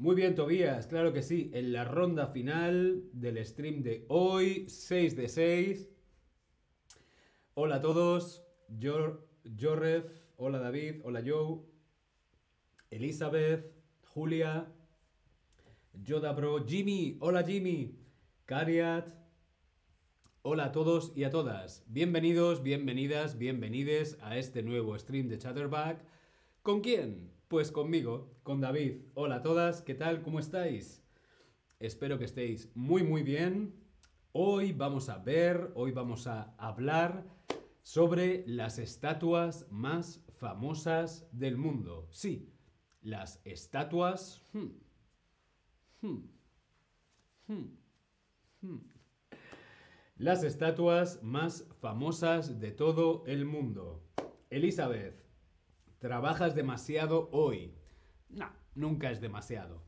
Muy bien, Tobías, claro que sí. En la ronda final del stream de hoy, 6 de 6. Hola a todos. Jor Jorref, hola David, hola Joe. Elizabeth, Julia, Yoda Bro, Jimmy, hola Jimmy. Cariat. Hola a todos y a todas. Bienvenidos, bienvenidas, bienvenides a este nuevo stream de Chatterback. ¿Con quién? Pues conmigo, con David. Hola a todas, ¿qué tal? ¿Cómo estáis? Espero que estéis muy muy bien. Hoy vamos a ver, hoy vamos a hablar sobre las estatuas más famosas del mundo. Sí, las estatuas... hmm, hmm, hmm. Las estatuas más famosas de todo el mundo. Elizabeth, ¿trabajas demasiado hoy? No, nunca es demasiado.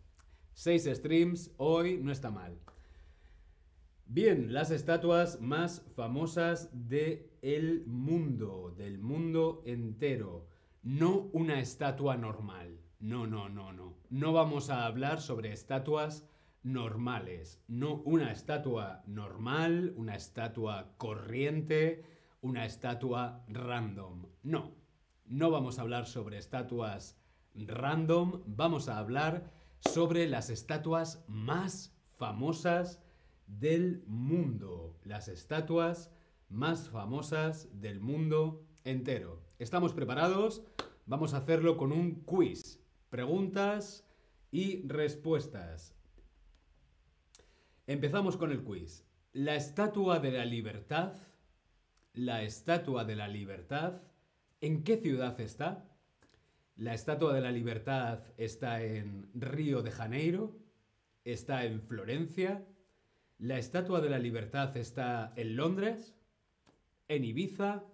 Seis streams hoy no está mal. Bien, las estatuas más famosas del mundo, del mundo entero. No una estatua normal. No, no, no, no. No vamos a hablar sobre estatuas normales. No una estatua normal, una estatua corriente, una estatua random. No. No vamos a hablar sobre estatuas random. Vamos a hablar sobre las estatuas más famosas del mundo. Las estatuas más famosas del mundo entero. ¿Estamos preparados? Vamos a hacerlo con un quiz. Preguntas y respuestas. Empezamos con el quiz. La estatua de la libertad, la estatua de la libertad, ¿en qué ciudad está? La estatua de la libertad está en Río de Janeiro, está en Florencia, la estatua de la libertad está en Londres, en Ibiza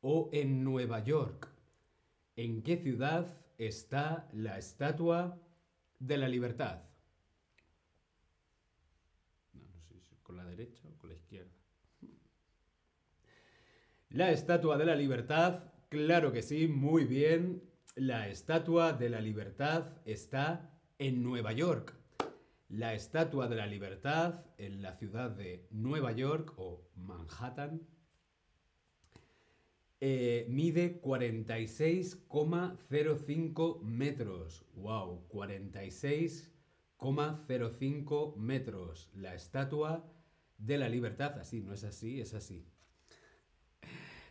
o en Nueva York. ¿En qué ciudad está la estatua de la libertad? No, sé si con la derecha o con la izquierda. La estatua de la libertad, claro que sí, muy bien. La estatua de la libertad está en Nueva York. La Estatua de la Libertad en la ciudad de Nueva York o Manhattan eh, mide 46,05 metros. ¡Wow! 46,05 metros. La Estatua de la Libertad. Así, no es así, es así.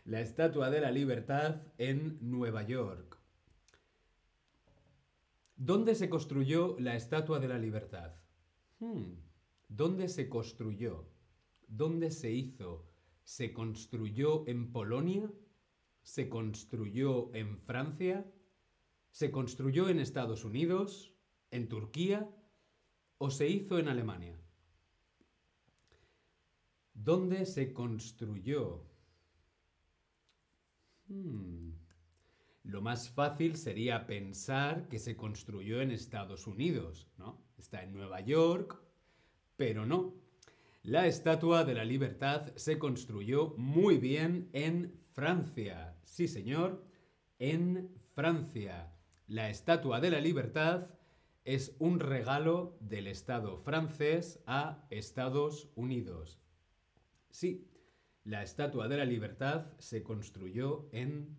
La Estatua de la Libertad en Nueva York. ¿Dónde se construyó la Estatua de la Libertad? Hmm, ¿Dónde se construyó? ¿Dónde se hizo? ¿Se construyó en Polonia? ¿Se construyó en Francia? ¿Se construyó en Estados Unidos? ¿En Turquía? ¿O se hizo en Alemania? ¿Dónde se construyó? Hmm. Lo más fácil sería pensar que se construyó en Estados Unidos, ¿no? Está en Nueva York, pero no. La Estatua de la Libertad se construyó muy bien en Francia. Sí, señor, en Francia. La Estatua de la Libertad es un regalo del Estado francés a Estados Unidos. Sí, la Estatua de la Libertad se construyó en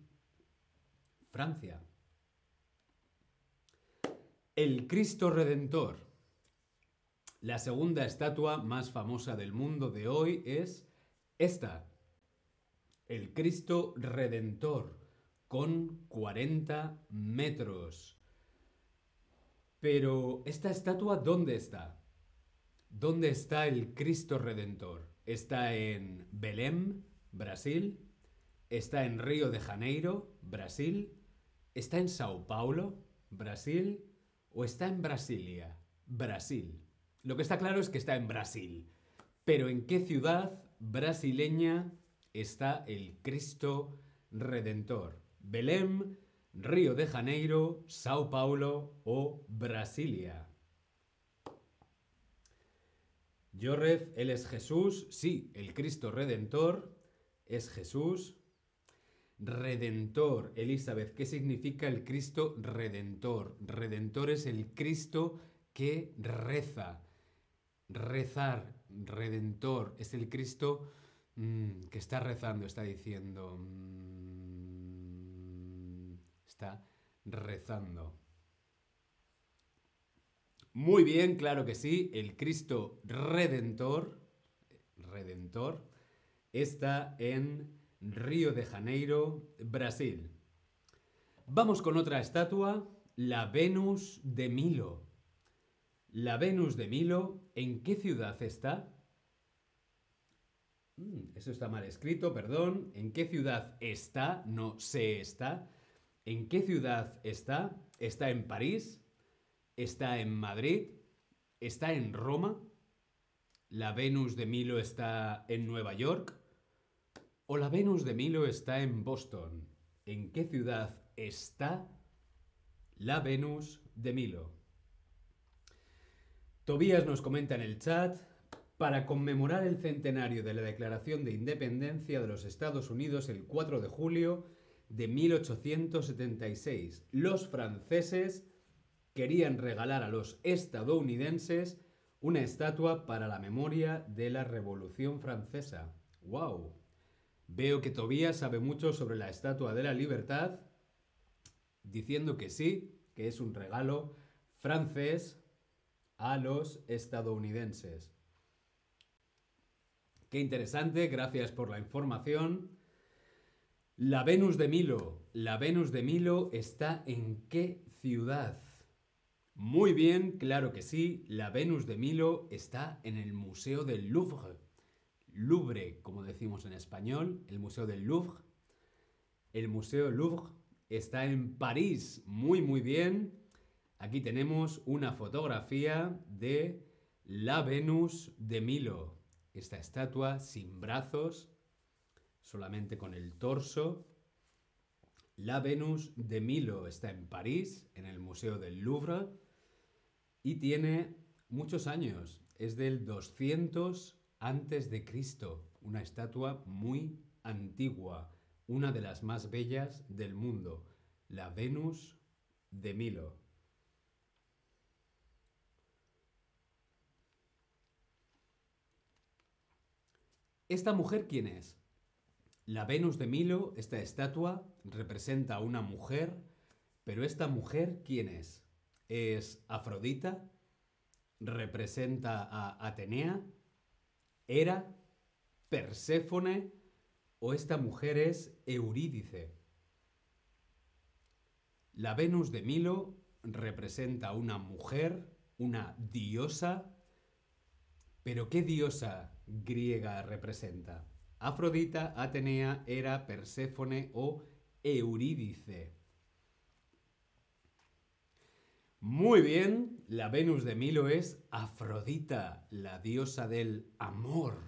Francia. El Cristo Redentor. La segunda estatua más famosa del mundo de hoy es esta. El Cristo Redentor, con 40 metros. Pero, ¿esta estatua dónde está? ¿Dónde está el Cristo Redentor? ¿Está en Belém, Brasil? ¿Está en Río de Janeiro, Brasil? ¿Está en Sao Paulo, Brasil? ¿O está en Brasilia, Brasil? Lo que está claro es que está en Brasil. Pero ¿en qué ciudad brasileña está el Cristo Redentor? Belém, Río de Janeiro, Sao Paulo o Brasilia. Yorref, él es Jesús. Sí, el Cristo Redentor es Jesús. Redentor, Elizabeth, ¿qué significa el Cristo Redentor? Redentor es el Cristo que reza. Rezar, redentor, es el Cristo mm, que está rezando, está diciendo, mm, está rezando. Muy bien, claro que sí, el Cristo redentor, redentor, está en Río de Janeiro, Brasil. Vamos con otra estatua, la Venus de Milo. La Venus de Milo, ¿en qué ciudad está? Mm, eso está mal escrito, perdón. ¿En qué ciudad está? No se está. ¿En qué ciudad está? ¿Está en París? ¿Está en Madrid? ¿Está en Roma? ¿La Venus de Milo está en Nueva York? ¿O la Venus de Milo está en Boston? ¿En qué ciudad está la Venus de Milo. Tobías nos comenta en el chat, para conmemorar el centenario de la Declaración de Independencia de los Estados Unidos el 4 de julio de 1876, los franceses querían regalar a los estadounidenses una estatua para la memoria de la Revolución Francesa. ¡Wow! Veo que Tobías sabe mucho sobre la Estatua de la Libertad diciendo que sí, que es un regalo francés a los estadounidenses. Qué interesante, gracias por la información. La Venus de Milo. La Venus de Milo está en qué ciudad? Muy bien, claro que sí. La Venus de Milo está en el Museo del Louvre. Louvre, como decimos en español, el Museo del Louvre. El Museo Louvre está en París. Muy, muy bien. Aquí tenemos una fotografía de la Venus de Milo. Esta estatua sin brazos, solamente con el torso. La Venus de Milo está en París, en el Museo del Louvre, y tiene muchos años. Es del 200 antes de Cristo, una estatua muy antigua una de las más bellas del mundo, la Venus de Milo. ¿Esta mujer quién es? La Venus de Milo, esta estatua, representa a una mujer, pero esta mujer quién es? ¿Es Afrodita? ¿Representa a Atenea? ¿Era? ¿Perséfone? o esta mujer es Eurídice. La Venus de Milo representa una mujer, una diosa, pero ¿qué diosa griega representa? Afrodita, Atenea, Hera, Perséfone o Eurídice. Muy bien, la Venus de Milo es Afrodita, la diosa del amor.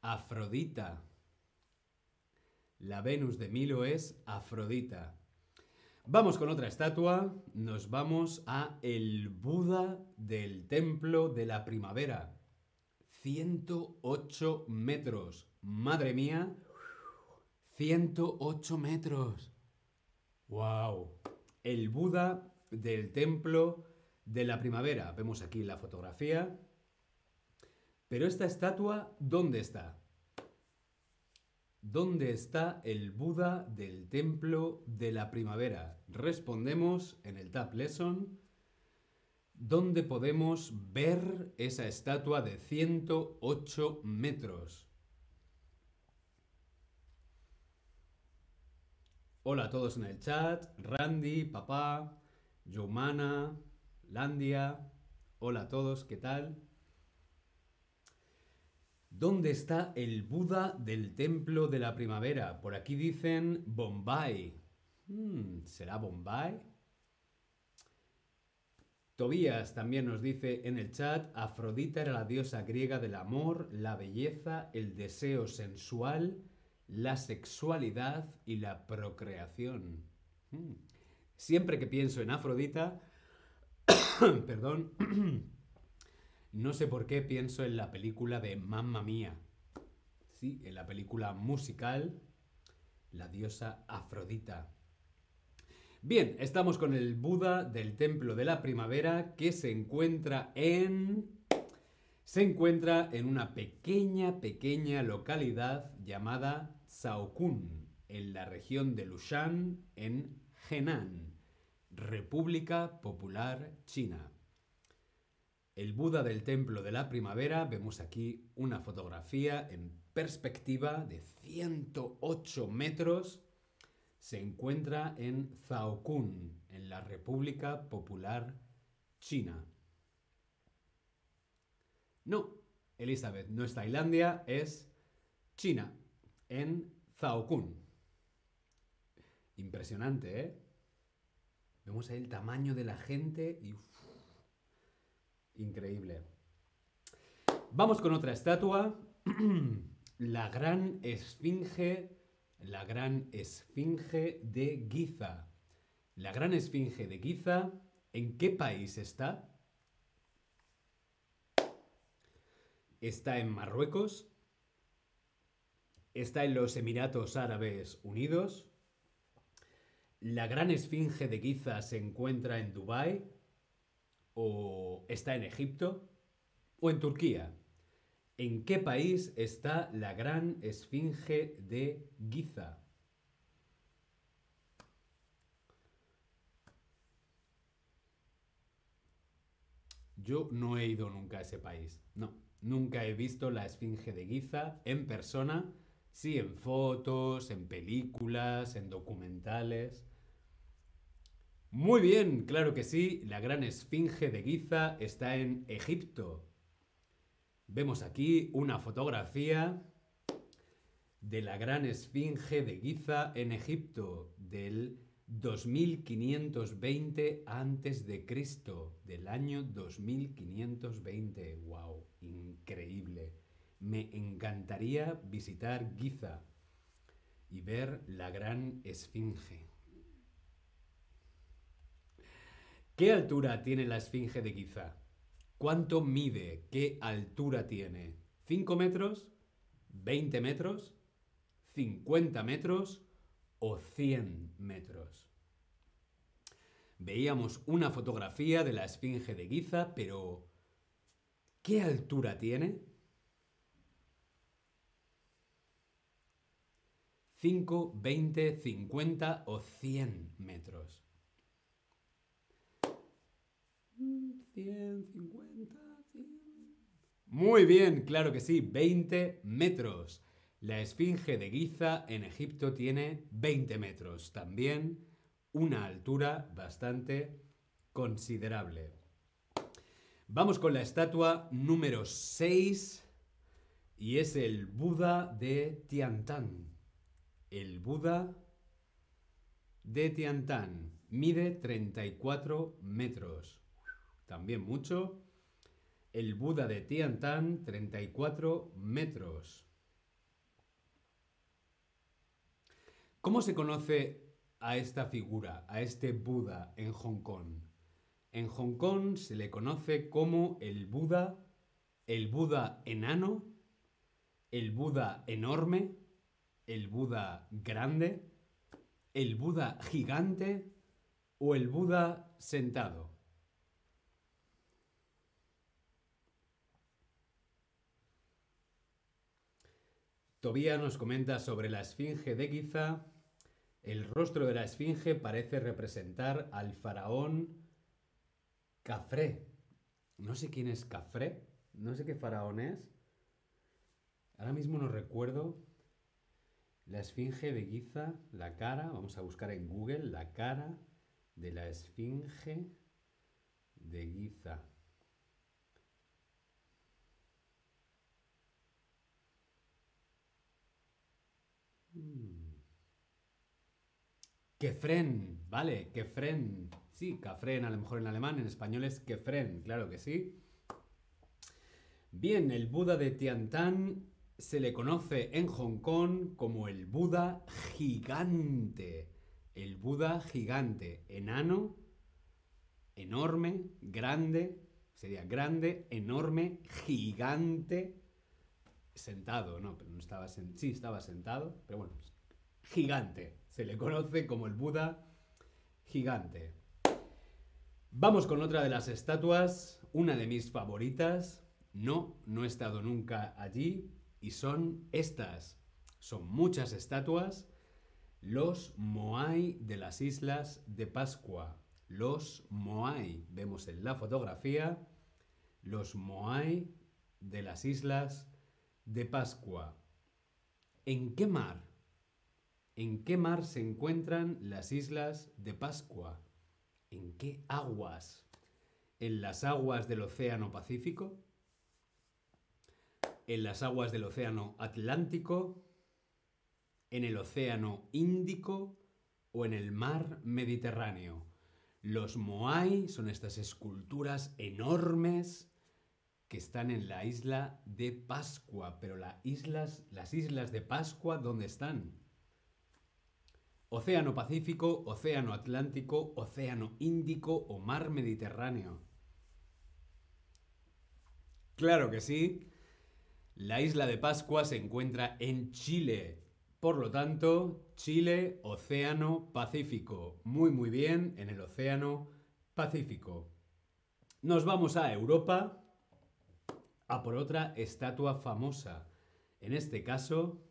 Afrodita. La Venus de Milo es Afrodita. Vamos con otra estatua. Nos vamos a el Buda del Templo de la Primavera. 108 metros. Madre mía. 108 metros. ¡Wow! El Buda del Templo de la Primavera. Vemos aquí la fotografía. Pero esta estatua, ¿dónde está? ¿Dónde está el Buda del templo de la primavera? Respondemos en el Tab Lesson. ¿Dónde podemos ver esa estatua de 108 metros? Hola a todos en el chat. Randy, papá, Jomana, Landia. Hola a todos, ¿qué tal? ¿Dónde está el Buda del Templo de la Primavera? Por aquí dicen Bombay. Hmm, ¿Será Bombay? Tobías también nos dice en el chat, Afrodita era la diosa griega del amor, la belleza, el deseo sensual, la sexualidad y la procreación. Hmm. Siempre que pienso en Afrodita, perdón, no sé por qué pienso en la película de Mamma Mía. Sí, en la película musical, la diosa Afrodita. Bien, estamos con el Buda del Templo de la Primavera que se encuentra en... Se encuentra en una pequeña, pequeña localidad llamada Shaokun, en la región de Lushan, en Henan, República Popular China. El Buda del Templo de la Primavera, vemos aquí una fotografía en perspectiva de 108 metros, se encuentra en Shaokun, en la República Popular China. No, Elizabeth, no es Tailandia, es China, en Zaokun. Impresionante, ¿eh? Vemos ahí el tamaño de la gente y... increíble. Vamos con otra estatua. la gran esfinge, la gran esfinge de Giza. La gran esfinge de Giza, ¿en qué país está? Está en Marruecos, está en los Emiratos Árabes Unidos, la gran esfinge de Giza se encuentra en Dubái, o está en Egipto, o en Turquía. ¿En qué país está la gran esfinge de Giza? Yo no he ido nunca a ese país, no. Nunca he visto la Esfinge de Giza en persona, sí en fotos, en películas, en documentales. Muy bien, claro que sí, la gran Esfinge de Giza está en Egipto. Vemos aquí una fotografía de la gran Esfinge de Giza en Egipto del 2520 antes de Cristo, del año 2520. Wow, increíble. Me encantaría visitar Giza y ver la gran esfinge. ¿Qué altura tiene la esfinge de Giza? ¿Cuánto mide? ¿Qué altura tiene? ¿5 metros? ¿20 metros? ¿50 metros? o 100 metros. Veíamos una fotografía de la Esfinge de Giza, pero ¿qué altura tiene? 5, 20, 50 o 100 metros. 100, 50, 100. Muy bien, claro que sí, 20 metros. La esfinge de Giza en Egipto tiene 20 metros, también una altura bastante considerable. Vamos con la estatua número 6 y es el Buda de Tiantan. El Buda de Tiantan mide 34 metros, también mucho. El Buda de Tiantan, 34 metros. ¿Cómo se conoce a esta figura, a este Buda en Hong Kong? En Hong Kong se le conoce como el Buda, el Buda enano, el Buda enorme, el Buda grande, el Buda gigante o el Buda sentado. Tobía nos comenta sobre la esfinge de Giza. El rostro de la esfinge parece representar al faraón Cafré. No sé quién es Cafré, no sé qué faraón es. Ahora mismo no recuerdo. La esfinge de Giza, la cara, vamos a buscar en Google la cara de la esfinge de Giza. Kefren, vale, Kefren. Sí, Kafren a lo mejor en alemán, en español es Kefren, claro que sí. Bien, el Buda de Tiantan se le conoce en Hong Kong como el Buda gigante. El Buda gigante, enano, enorme, grande, sería grande, enorme, gigante, sentado, no, pero no estaba sentado, sí estaba sentado, pero bueno, gigante. Se le conoce como el Buda gigante. Vamos con otra de las estatuas, una de mis favoritas. No, no he estado nunca allí y son estas. Son muchas estatuas. Los Moai de las Islas de Pascua. Los Moai. Vemos en la fotografía los Moai de las Islas de Pascua. ¿En qué mar? ¿En qué mar se encuentran las Islas de Pascua? ¿En qué aguas? ¿En las aguas del Océano Pacífico? ¿En las aguas del Océano Atlántico? ¿En el Océano Índico? ¿O en el mar Mediterráneo? Los Moai son estas esculturas enormes que están en la isla de Pascua. Pero las islas, las islas de Pascua, ¿dónde están? Océano Pacífico, Océano Atlántico, Océano Índico o Mar Mediterráneo. Claro que sí. La isla de Pascua se encuentra en Chile. Por lo tanto, Chile, Océano Pacífico. Muy, muy bien en el Océano Pacífico. Nos vamos a Europa a por otra estatua famosa. En este caso,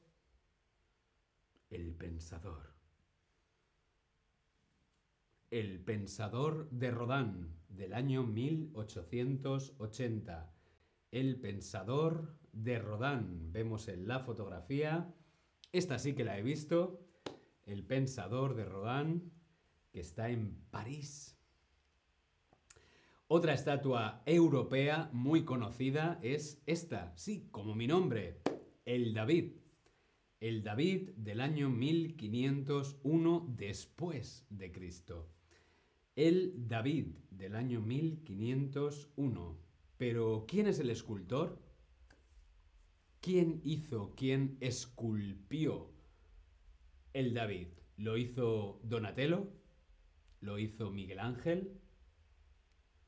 el pensador. El pensador de Rodán, del año 1880. El pensador de Rodán. Vemos en la fotografía. Esta sí que la he visto. El pensador de Rodán, que está en París. Otra estatua europea muy conocida es esta, sí, como mi nombre, el David. El David del año 1501 después de Cristo. El David del año 1501. Pero, ¿quién es el escultor? ¿Quién hizo, quién esculpió el David? ¿Lo hizo Donatello? ¿Lo hizo Miguel Ángel?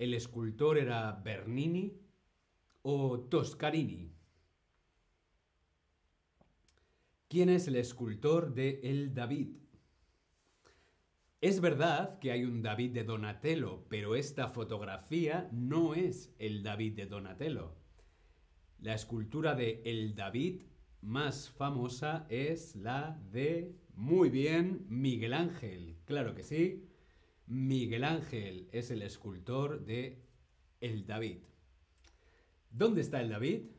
¿El escultor era Bernini o Toscarini? ¿Quién es el escultor de El David? Es verdad que hay un David de Donatello, pero esta fotografía no es el David de Donatello. La escultura de El David más famosa es la de, muy bien, Miguel Ángel. Claro que sí, Miguel Ángel es el escultor de el David. ¿Dónde está el David?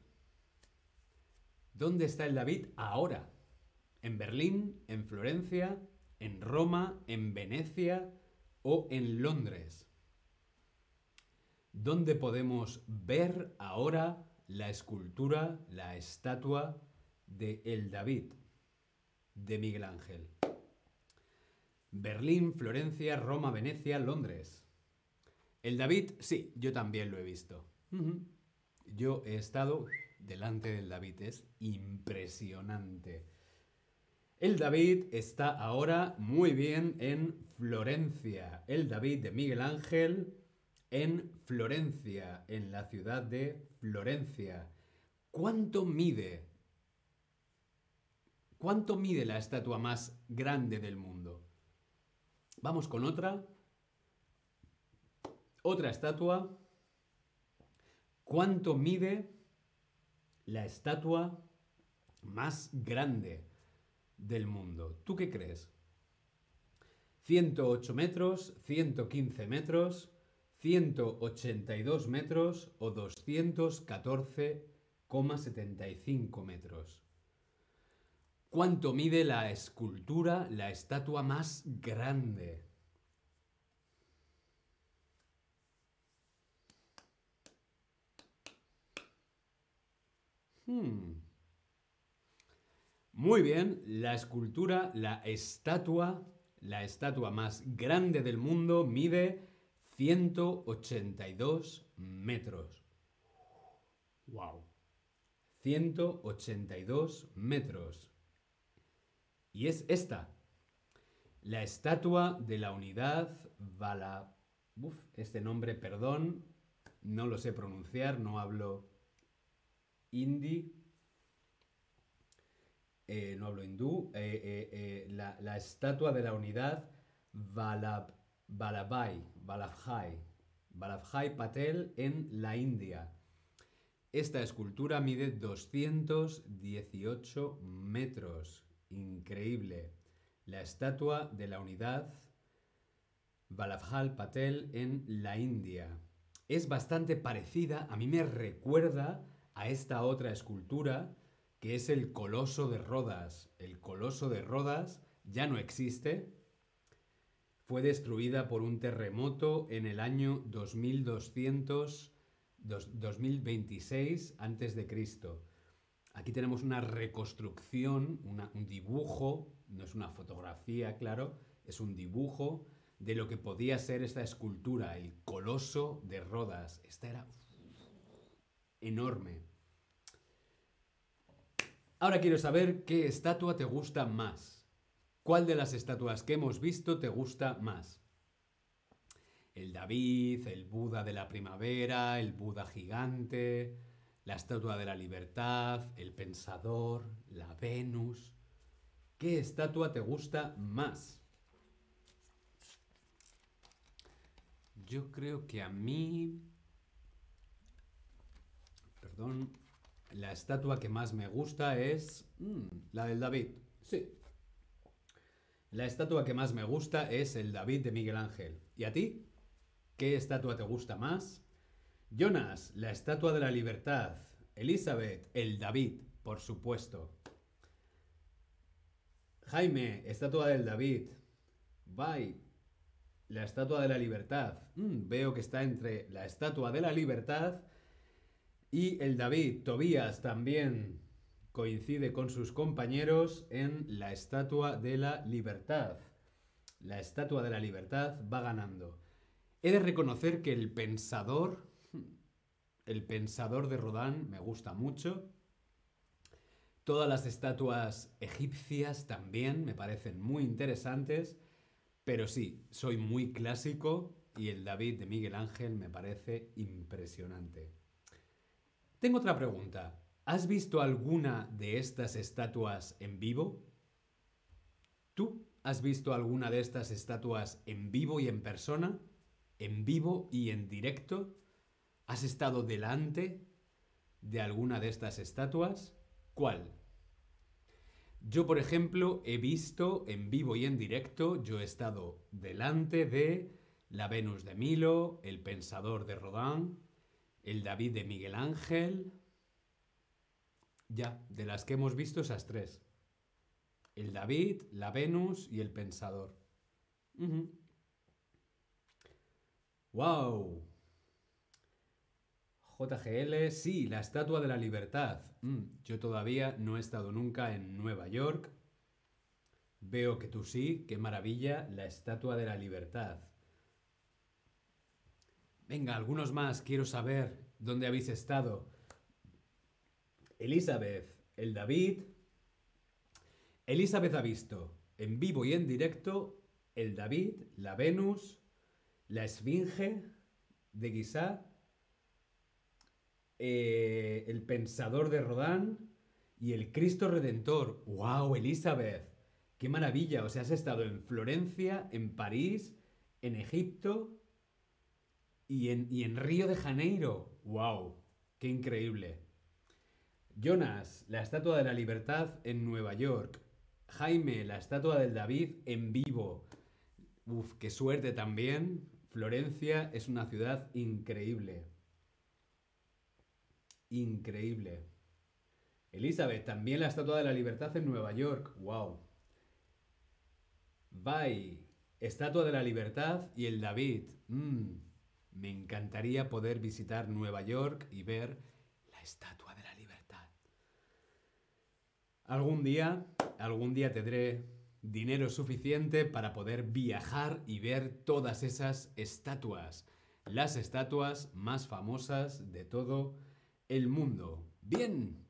¿Dónde está el David ahora? ¿En Berlín? ¿En Florencia? ¿En Roma? ¿En Venecia? ¿O en Londres? ¿Dónde podemos ver ahora la escultura, la estatua de el David de Miguel Ángel? Berlín, Florencia, Roma, Venecia, Londres. El David, sí, yo también lo he visto. Yo he estado delante del David, es impresionante. El David está ahora muy bien en Florencia. El David de Miguel Ángel en Florencia, en la ciudad de Florencia. ¿Cuánto mide? ¿Cuánto mide la estatua más grande del mundo? Vamos con otra. Otra estatua. ¿Cuánto mide la estatua más grande del mundo? ¿Tú qué crees? 108 metros, 115 metros, 182 metros o 214,75 metros. ¿Cuánto mide la escultura, la estatua más grande? Hmm. Muy bien, la escultura, la estatua, la estatua más grande del mundo mide 182 metros. ¡Wow! 182 metros. Y es esta, la estatua de la unidad Vala... Este nombre, perdón, no lo sé pronunciar, no hablo hindi, eh, no hablo hindú, eh, eh, la, estatua de la unidad Vala, Vallabhai, Vallabhai, Vallabhai Patel en la India. Esta escultura mide 218 metros. Increíble. La estatua de la unidad Vallabhai Patel en la India. Es bastante parecida, a mí me recuerda a esta otra escultura que es el Coloso de Rodas. El Coloso de Rodas ya no existe. Fue destruida por un terremoto en el año 2200 2026 antes de Cristo. Aquí tenemos una reconstrucción, un dibujo, no es una fotografía, claro, es un dibujo de lo que podía ser esta escultura, el coloso de Rodas. Esta era enorme. Ahora quiero saber qué estatua te gusta más. ¿Cuál de las estatuas que hemos visto te gusta más? el David, el Buda de la primavera, el Buda gigante, la estatua de la libertad, el pensador, la Venus. ¿Qué estatua te gusta más? Yo creo que a mí... Perdón. La estatua que más me gusta es... Mm, la del David. Sí. La estatua que más me gusta es el David de Miguel Ángel. ¿Y a ti? ¿Qué estatua te gusta más? Jonas, la estatua de la libertad. Elizabeth, el David, por supuesto. Jaime, estatua del David. Bye, la estatua de la libertad. Mm, veo que está entre la estatua de la libertad y el David. Tobías también coincide con sus compañeros en la estatua de la libertad. La estatua de la libertad va ganando. He de reconocer que el pensador, el pensador de Rodin me gusta mucho. Todas las estatuas egipcias también me parecen muy interesantes, pero sí, soy muy clásico y el David de Miguel Ángel me parece impresionante. Tengo otra pregunta. ¿Has visto alguna de estas estatuas en vivo? ¿Tú has visto alguna de estas estatuas en vivo y en persona? en vivo y en directo? ¿Has estado delante de alguna de estas estatuas? ¿Cuál? Yo, por ejemplo, he visto en vivo y en directo, yo he estado delante de la Venus de Milo, el Pensador de Rodin, el David de Miguel Ángel. Ya, de las que hemos visto esas tres. El David, la Venus y el Pensador. ¡Wow! JGL, sí, la Estatua de la Libertad. Mm, yo todavía no he estado nunca en Nueva York. Veo que tú sí, qué maravilla, la Estatua de la Libertad. Venga, algunos más, quiero saber dónde habéis estado. Elizabeth, el David. Elizabeth ha visto en vivo y en directo el David, la Venus, la Esfinge de Guisá, eh, El Pensador de Rodán y El Cristo Redentor. ¡Wow, Elizabeth! ¡Qué maravilla! O sea, has estado en Florencia, en París, en Egipto y en, y en Río de Janeiro. ¡Wow! ¡Qué increíble! Jonas, la Estatua de la Libertad en Nueva York. Jaime, la Estatua del David en vivo. Uf, qué suerte también. Florencia es una ciudad increíble. Increíble. Elizabeth, también la Estatua de la Libertad en Nueva York. ¡Wow! Bye. Estatua de la Libertad y el David. Mm, me encantaría poder visitar Nueva York y ver la Estatua de la Libertad. Algún día, algún día tendré dinero suficiente para poder viajar y ver todas esas estatuas, las estatuas más famosas de todo el mundo. Bien,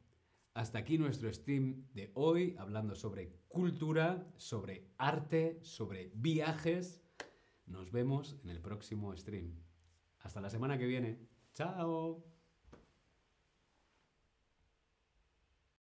hasta aquí nuestro stream de hoy hablando sobre cultura, sobre arte, sobre viajes. Nos vemos en el próximo stream. Hasta la semana que viene. Chao.